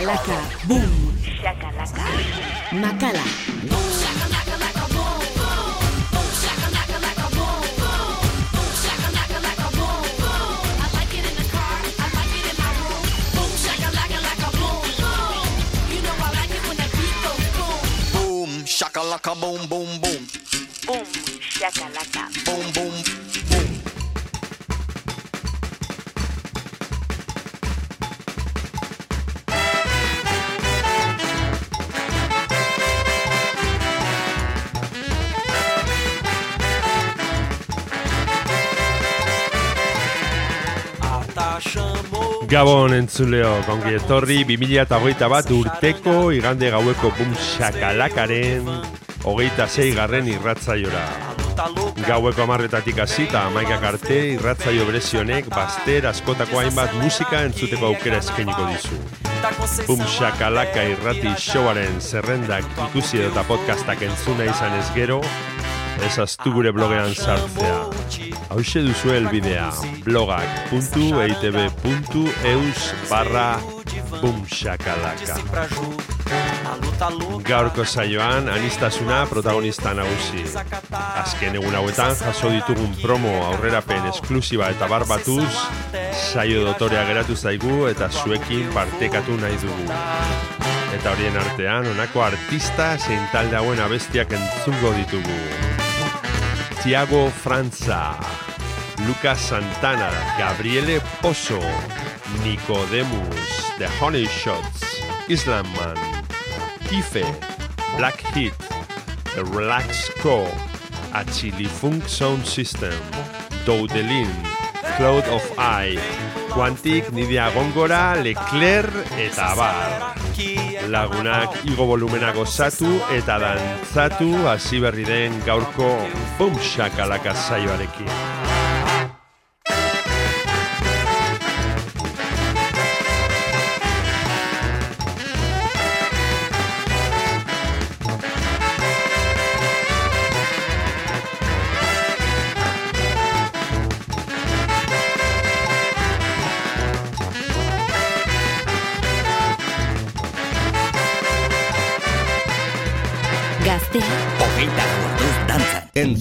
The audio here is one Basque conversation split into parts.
Shakalaka, boom. Shakalaka. Makala. Boom, boom shakalaka boom boom shack a lacquer, like a bone, boom. Shaka laka laka boom, shakalaka. Gabon entzuleo, kongi etorri 2008 bat urteko igande gaueko bum shakalakaren hogeita sei garren irratzaiora. Gaueko amarretatik hasita amaikak arte irratzaio berezionek baster askotako hainbat musika entzuteko aukera eskainiko dizu. Bum shakalaka irrati showaren zerrendak ikusi edo eta podcastak entzuna izan ez gero, ez aztu gure blogean sartzea. Hauxe duzu elbidea blogak.eitb.eus barra bumshakalaka. Gaurko saioan anistasuna protagonista nagusi. Azken egun hauetan jaso ditugun promo aurrerapen esklusiba eta barbatuz, saio dotorea geratu zaigu eta zuekin partekatu nahi dugu. Eta horien artean, honako artista zein talde hauen abestiak entzungo ditugu. Tiago Franza, Lucas Santana, Gabriele Pozo, Nicodemus, The Honey Shots, Islam Man, Kife, Black Heat, The Relax Co, Achili Funk Sound System, Doudelin, Cloud of Eye, Quantic, Nidia Gongora, Leclerc eta Abar. Lagunak igo volumena gozatu eta dantzatu hasi berri den gaurko Bum Shakalaka saioarekin.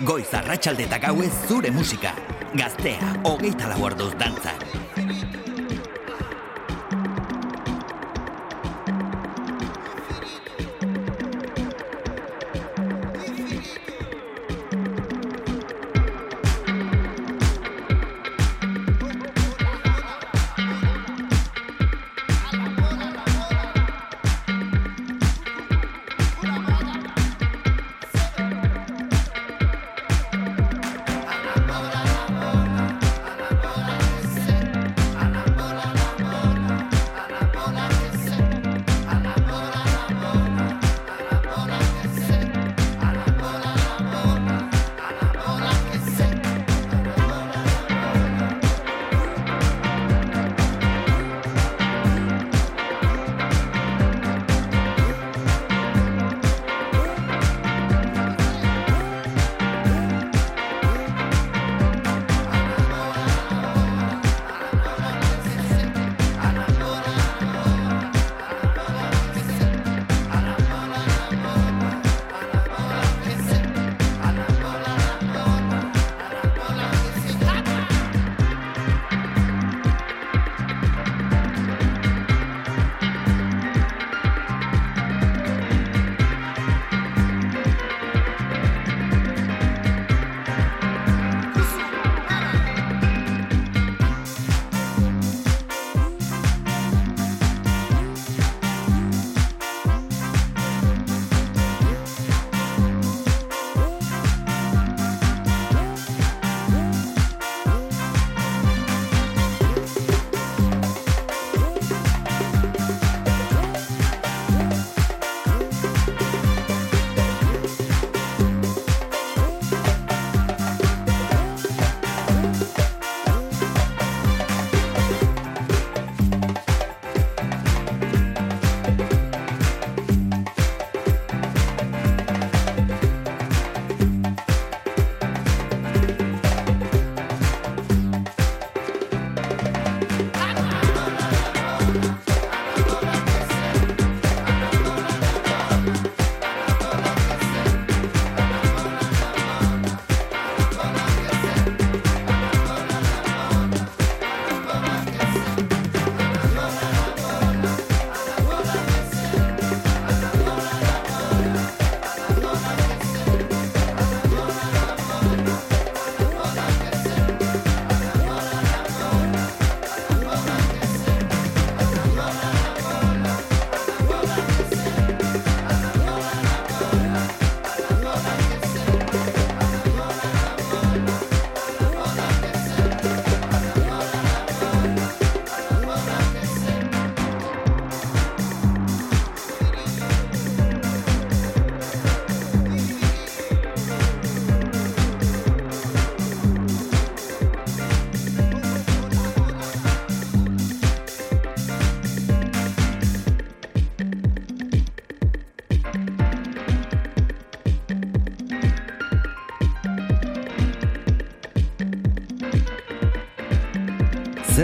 Goiz arratsalde eta gauez zure musika. Gaztea, hogeita laborduz dantzan.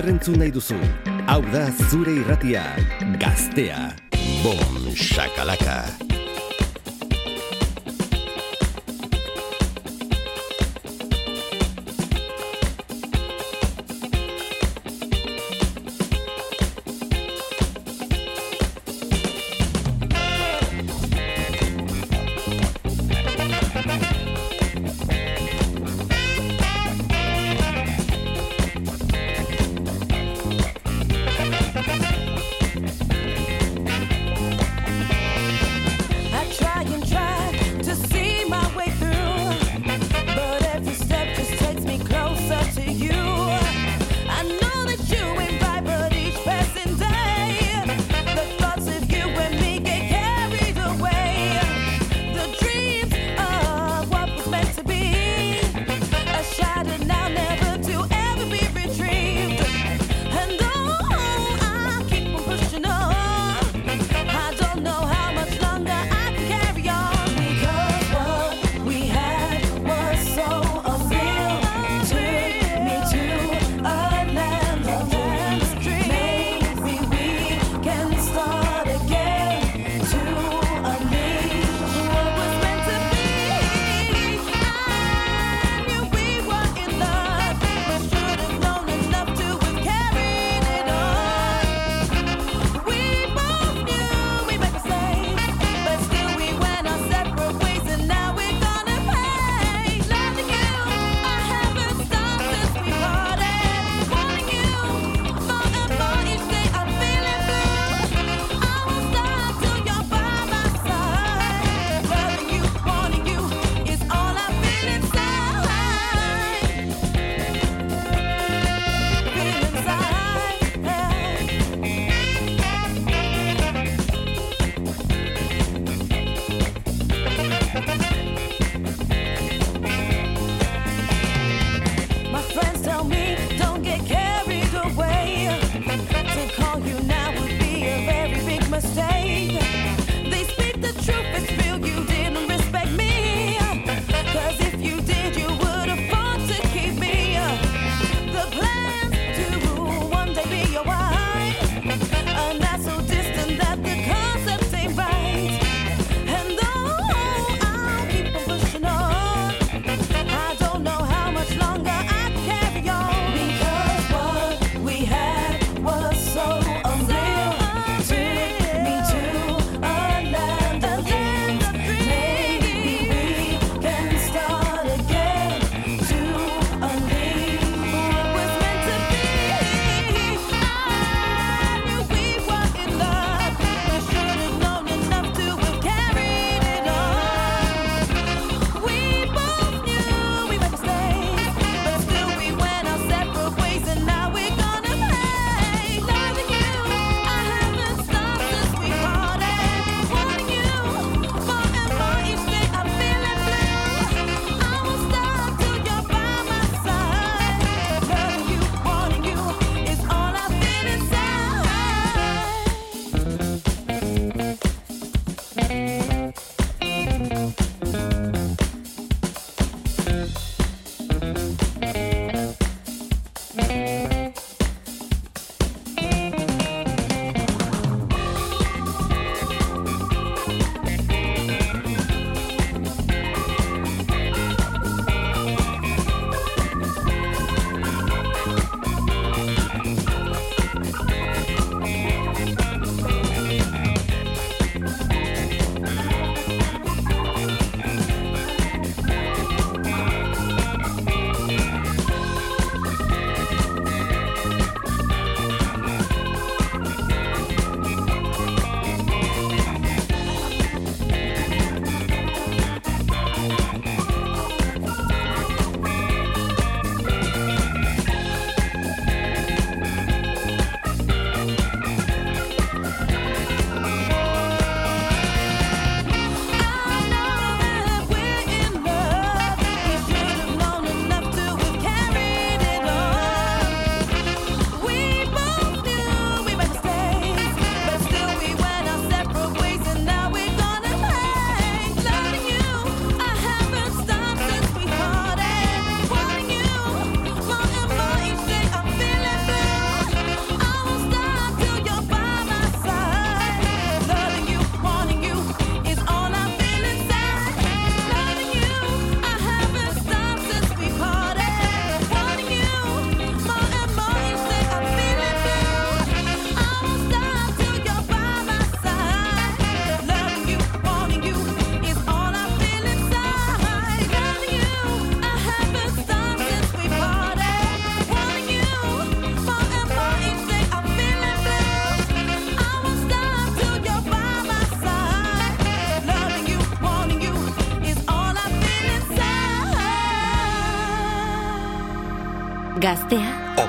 Entzun nahi duzu. Hau da zure irratia, gaztea. Bom, shakalaka.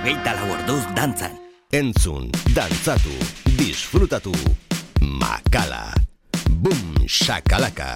Hogeita lau orduz dantzan. Entzun, dantzatu, disfrutatu. Makala. Boom, shakalaka.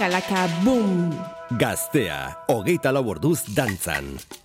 Shakalaka, boom! Gaztea, hogeita lau orduz dantzan.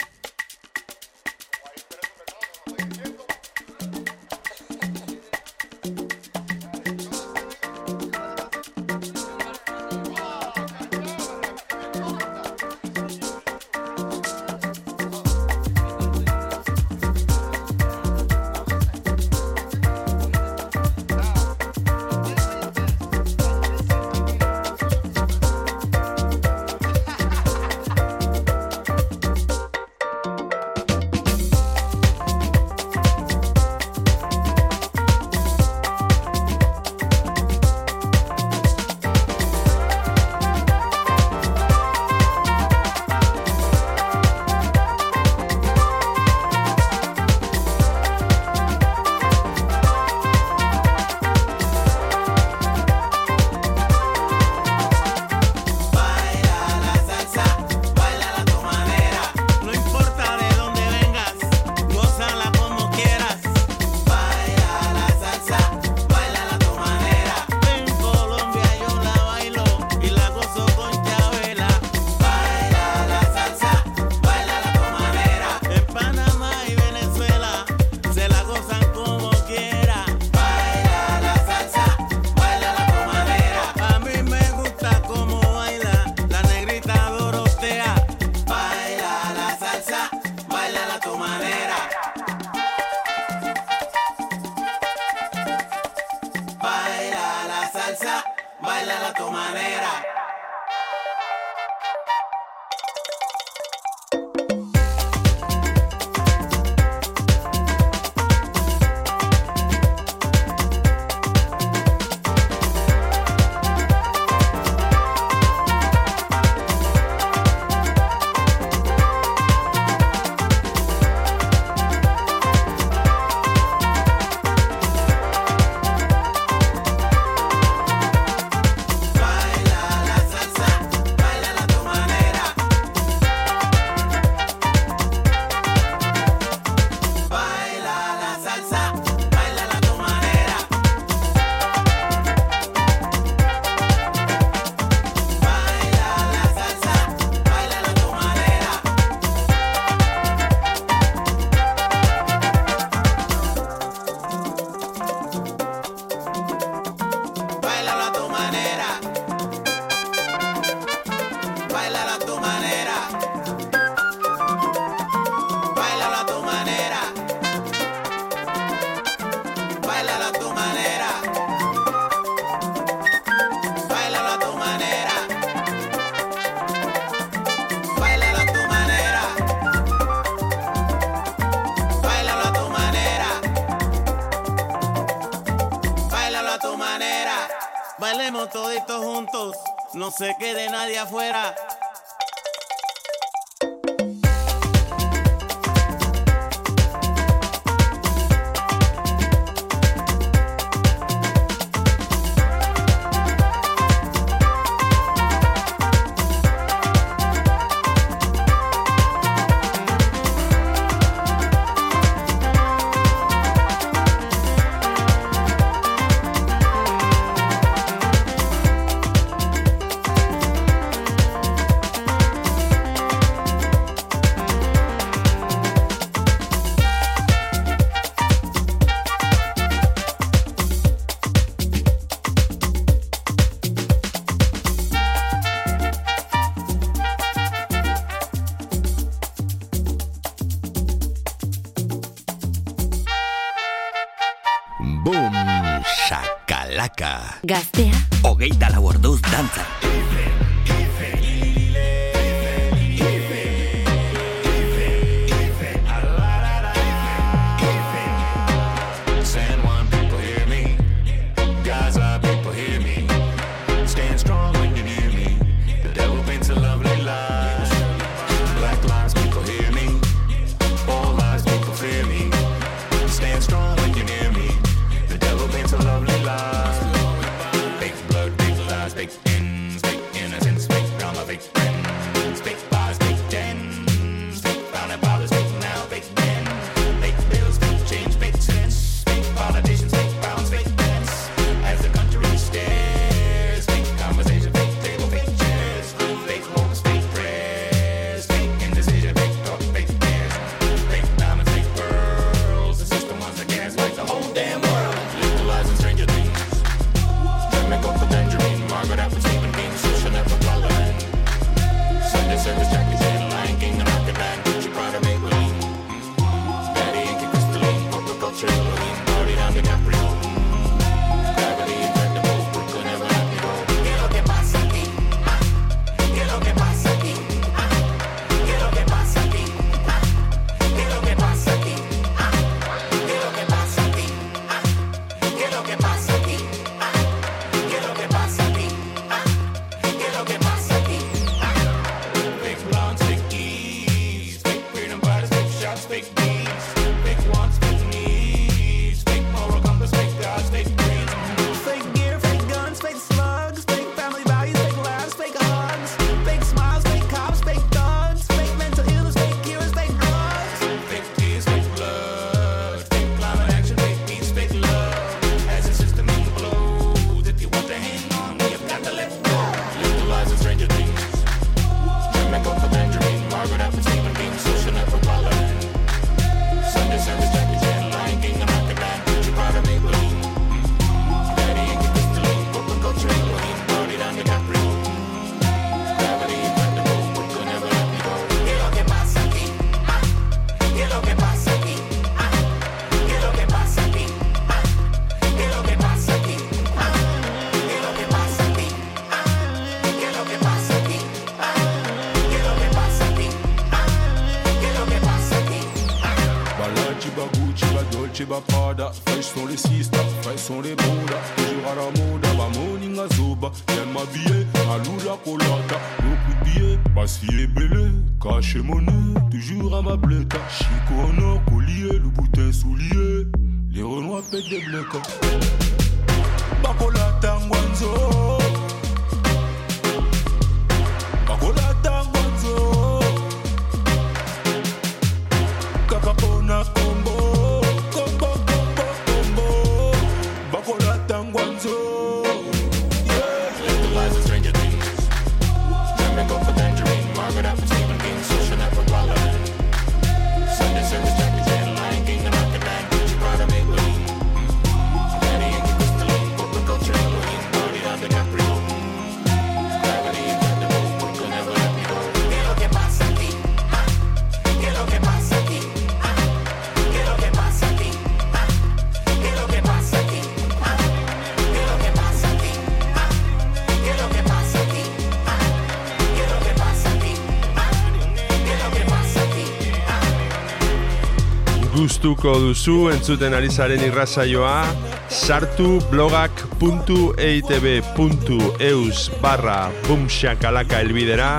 gustuko duzu entzuten ari zaren irrazaioa sartu blogak.eitb.eus barra bumxakalaka elbidera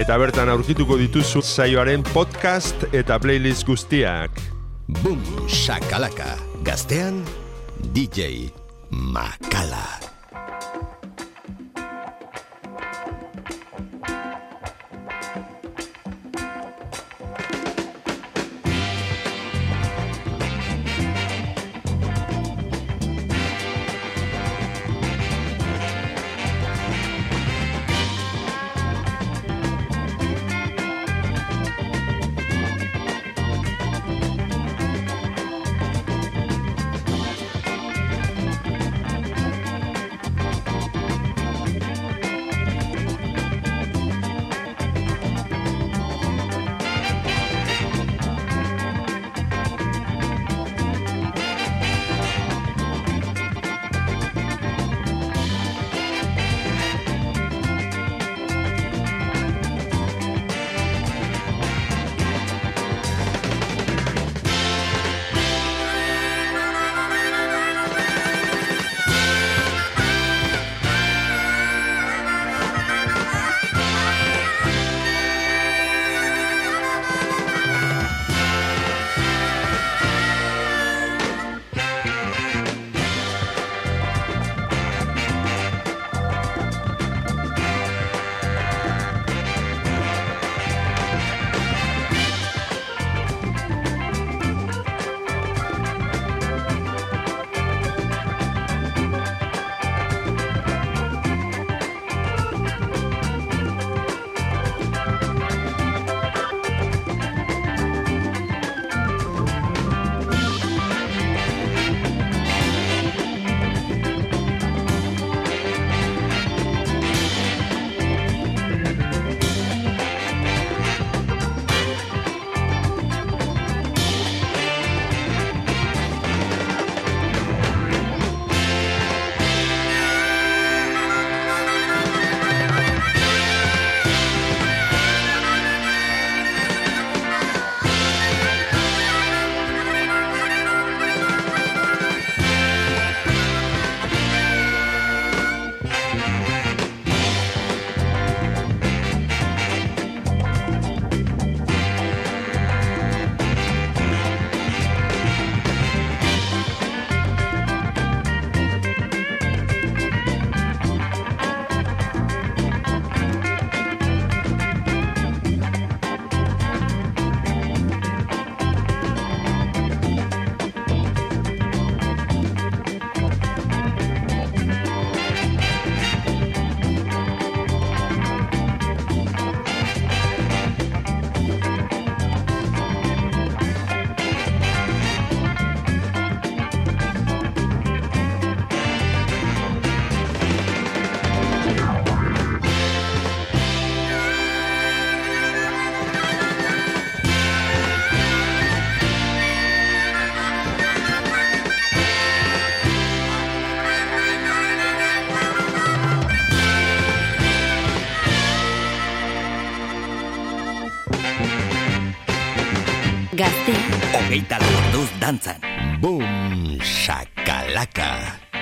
eta bertan aurkituko dituzu saioaren podcast eta playlist guztiak. Bumxakalaka, gaztean, DJ Makala. gazte. Ogeita lorduz dantzan. Boom, shakalaka.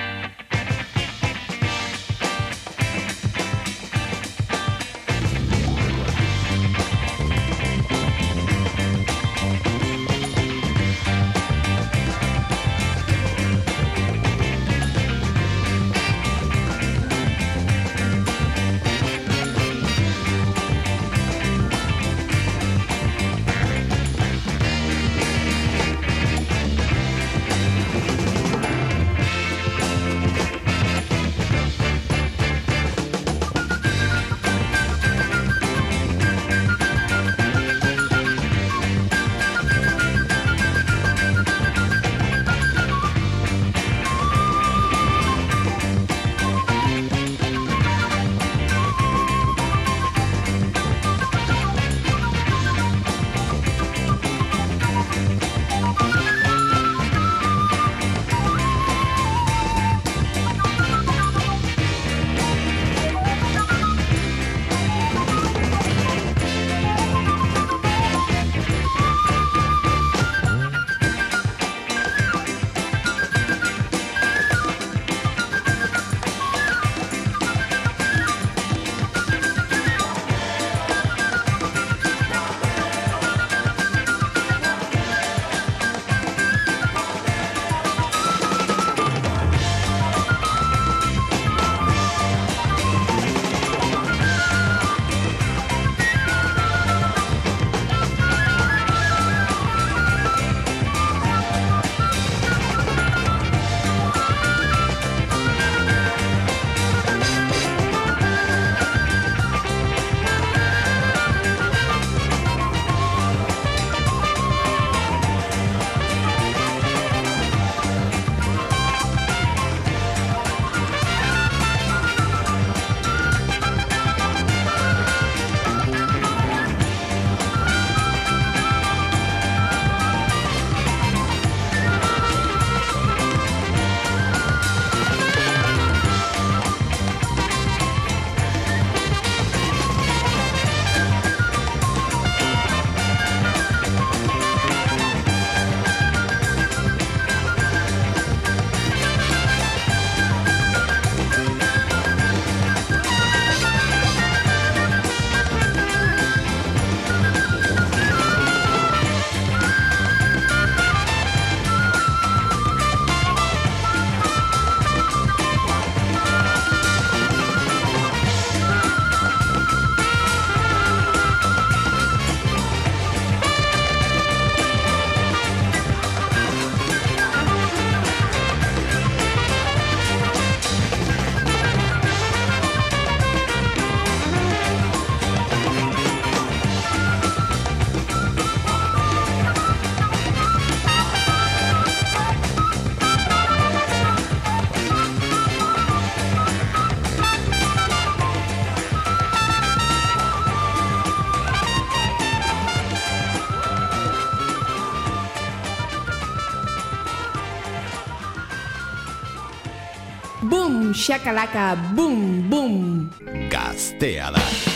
shakalaka boom boom. Gaztea da.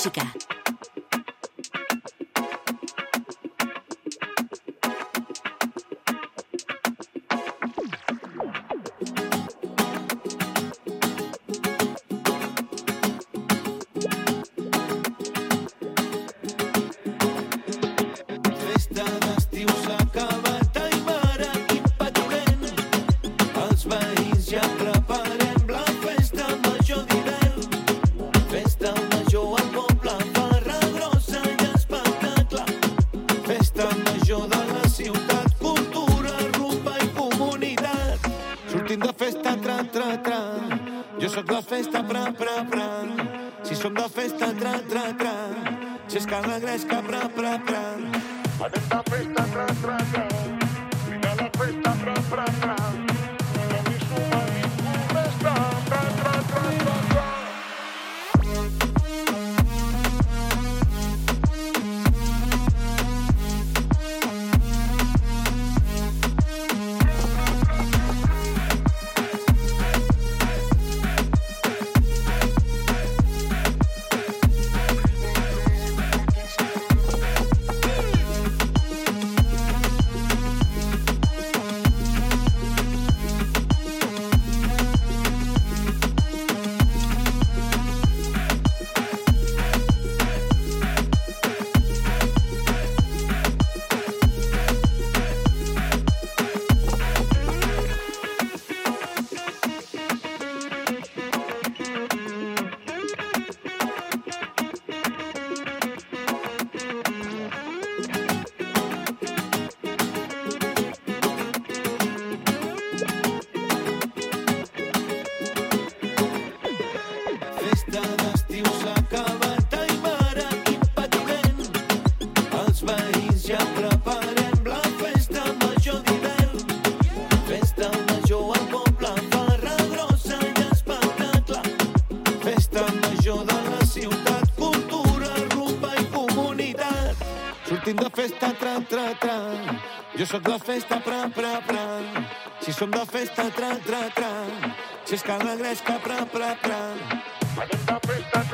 música. de festa, tra, tra, tra. Jo sóc la festa, pra, pra, pra. Si som de festa, tra, tra, tra. Si és que la gresca, pra, pra, pra. Venim de festa,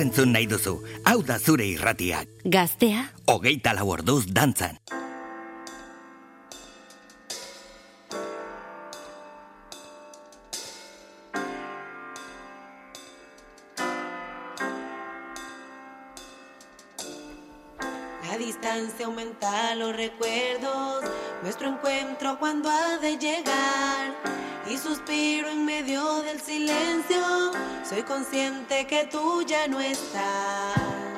Zer entzun nahi duzu? Hau da zure irratiak. Gaztea, Hogeita lau orduz dantzan. La distancia aumenta los recuerdos, nuestro encuentro cuando ha de llegar. Suspiro en medio del silencio, soy consciente que tú ya no estás.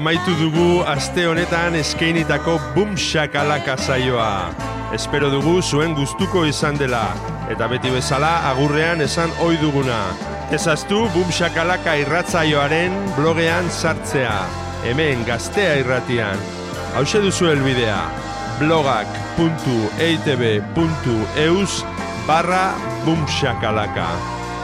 Amaitu dugu aste honetan eskeinitako bum shakalaka saioa. Espero dugu zuen gustuko izan dela eta beti bezala agurrean esan ohi duguna. Ezaztu bum shakalaka irratzaioaren blogean sartzea. Hemen gaztea irratian. Hauxe duzu helbidea blogak.eitb.eus barra bumshakalaka.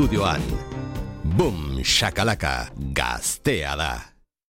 Estudioan. Bum, shakalaka, gaztea da.